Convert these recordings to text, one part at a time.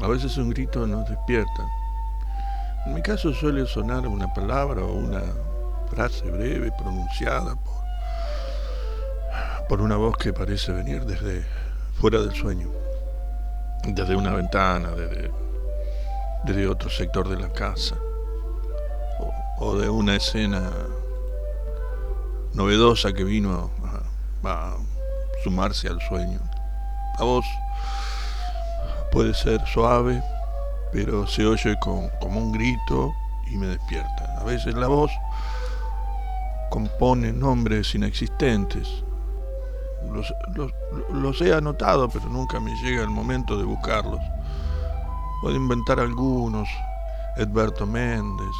A veces un grito nos despierta. En mi caso suele sonar una palabra o una frase breve pronunciada por, por una voz que parece venir desde fuera del sueño, desde una ventana, desde, otro sector de la casa o, de una escena novedosa que vino a, a sumarse al sueño. La voz puede ser suave, pero se oye como un grito y me despierta. A veces la voz compone nombres inexistentes. Los, he anotado, pero nunca me llega el momento de buscarlos. Puedo inventar algunos. Edberto Méndez,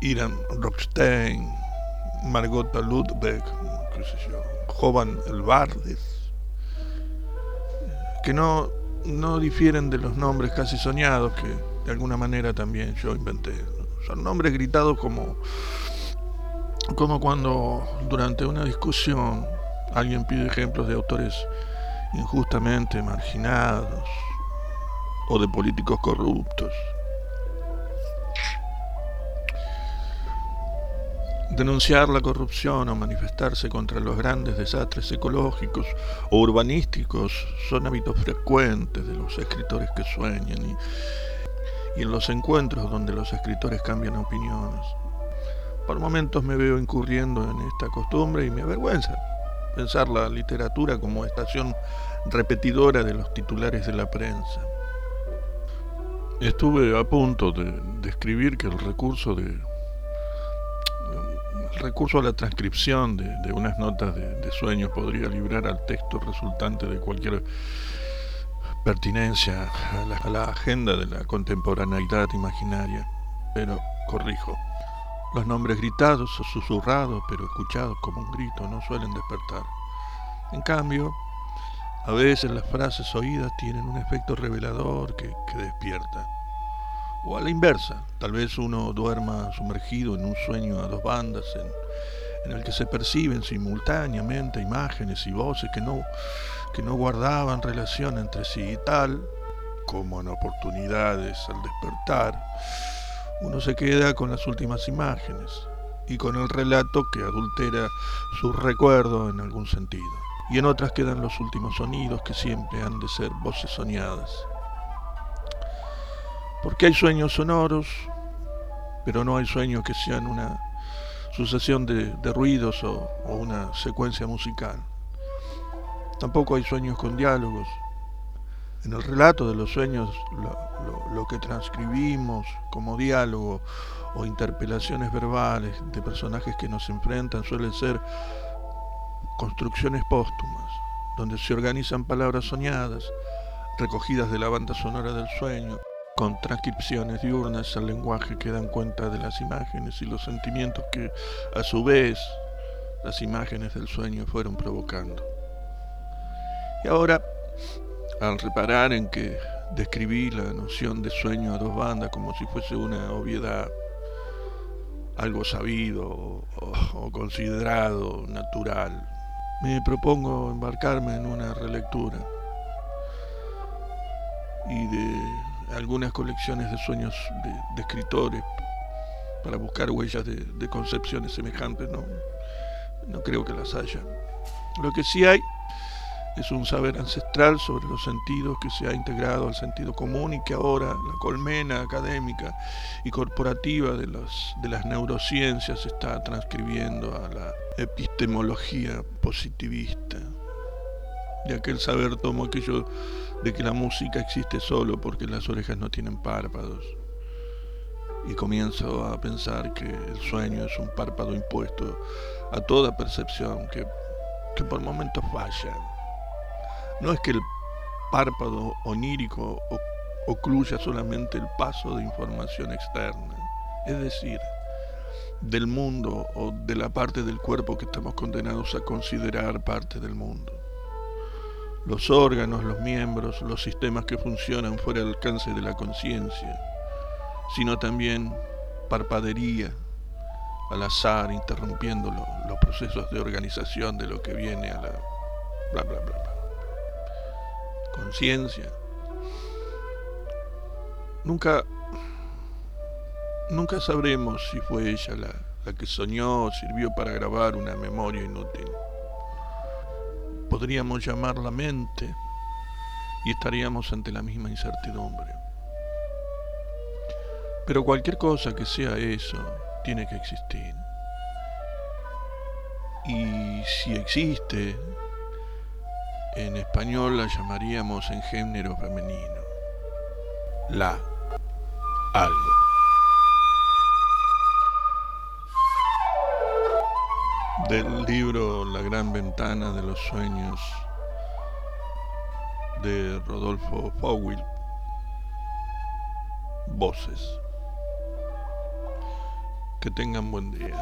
Iran Rockstein, Margota Ludwig, qué sé yo, Jovan Elbardes, que no, no difieren de los nombres casi soñados que de alguna manera también yo inventé. Son nombres gritados como, como cuando durante una discusión alguien pide ejemplos de autores injustamente marginados o de políticos corruptos. Denunciar la corrupción o manifestarse contra los grandes desastres ecológicos o urbanísticos son hábitos frecuentes de los escritores que sueñan y, y en los encuentros donde los escritores cambian opiniones. Por momentos me veo incurriendo en esta costumbre y me avergüenza pensar la literatura como estación repetidora de los titulares de la prensa. Estuve a punto de, escribir que el recurso de recurso a la transcripción de, unas notas de, sueños podría librar al texto resultante de cualquier pertinencia a la, agenda de la contemporaneidad imaginaria. Pero corrijo, los nombres gritados o susurrados, pero escuchados como un grito, no suelen despertar. En cambio, a veces las frases oídas tienen un efecto revelador que, despierta. O a la inversa, tal vez uno duerma sumergido en un sueño a dos bandas en, el que se perciben simultáneamente imágenes y voces que no, que no guardaban relación entre sí y tal, como en oportunidades al despertar, uno se queda con las últimas imágenes y con el relato que adultera su recuerdo en algún sentido y en otras quedan los últimos sonidos que siempre han de ser voces soñadas. Porque hay sueños sonoros, pero no hay sueños que sean una sucesión de, ruidos o, una secuencia musical. Tampoco hay sueños con diálogos. En el relato de los sueños, lo que transcribimos como diálogo o interpelaciones verbales de personajes que nos enfrentan suelen ser construcciones póstumas, donde se organizan palabras soñadas, recogidas de la banda sonora del sueño, con transcripciones diurnas al lenguaje que dan cuenta de las imágenes y los sentimientos que, a su vez, las imágenes del sueño fueron provocando. Y ahora, al reparar en que describí la noción de sueño a dos bandas como si fuese una obviedad, algo sabido o, o considerado natural, me propongo embarcarme en una relectura y de algunas colecciones de sueños de, escritores para buscar huellas de, concepciones semejantes. No, no creo que las haya. Lo que sí hay es un saber ancestral sobre los sentidos que se ha integrado al sentido común y que ahora la colmena académica y corporativa de, de las neurociencias está transcribiendo a la epistemología positivista. De aquel saber tomo aquello de que la música existe solo porque las orejas no tienen párpados. Y comienzo a pensar que el sueño es un párpado impuesto a toda percepción que, que por momentos falla no es que el párpado onírico ocluya solamente el paso de información externa, es decir, del mundo o de la parte del cuerpo que estamos condenados a considerar parte del mundo. Los órganos, los miembros, los sistemas que funcionan fuera del alcance de la conciencia, sino también parpadería al azar, interrumpiendo los procesos de organización de lo que viene a la bla bla bla. conciencia. Nunca, nunca sabremos si fue ella la, la que soñó o sirvió para grabar una memoria inútil. Podríamos llamarla mente y estaríamos ante la misma incertidumbre. Pero cualquier cosa que sea eso tiene que existir. Y si existe, en español la llamaríamos en género femenino. La algo. Del libro La gran ventana de los sueños de Rodolfo Fowell. Voces. Que tengan buen día.